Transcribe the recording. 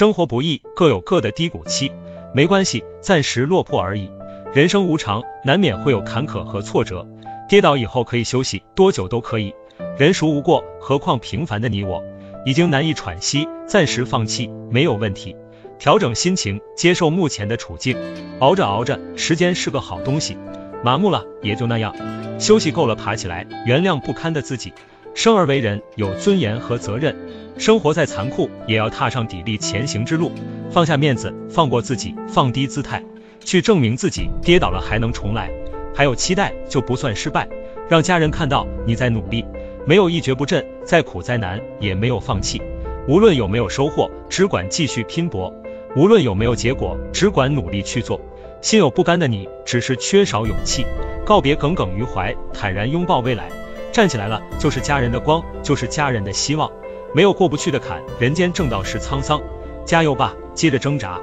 生活不易，各有各的低谷期，没关系，暂时落魄而已。人生无常，难免会有坎坷和挫折，跌倒以后可以休息，多久都可以。人孰无过？何况平凡的你我，已经难以喘息，暂时放弃没有问题。调整心情，接受目前的处境，熬着熬着，时间是个好东西。麻木了也就那样，休息够了，爬起来，原谅不堪的自己。生而为人，有尊严和责任，生活再残酷，也要踏上砥砺前行之路。放下面子，放过自己，放低姿态，去证明自己。跌倒了还能重来，还有期待就不算失败。让家人看到你在努力，没有一蹶不振，再苦再难也没有放弃。无论有没有收获，只管继续拼搏；无论有没有结果，只管努力去做。心有不甘的你，只是缺少勇气，告别耿耿于怀，坦然拥抱未来。站起来了，就是家人的光，就是家人的希望。没有过不去的坎，人间正道是沧桑。加油吧，接着挣扎。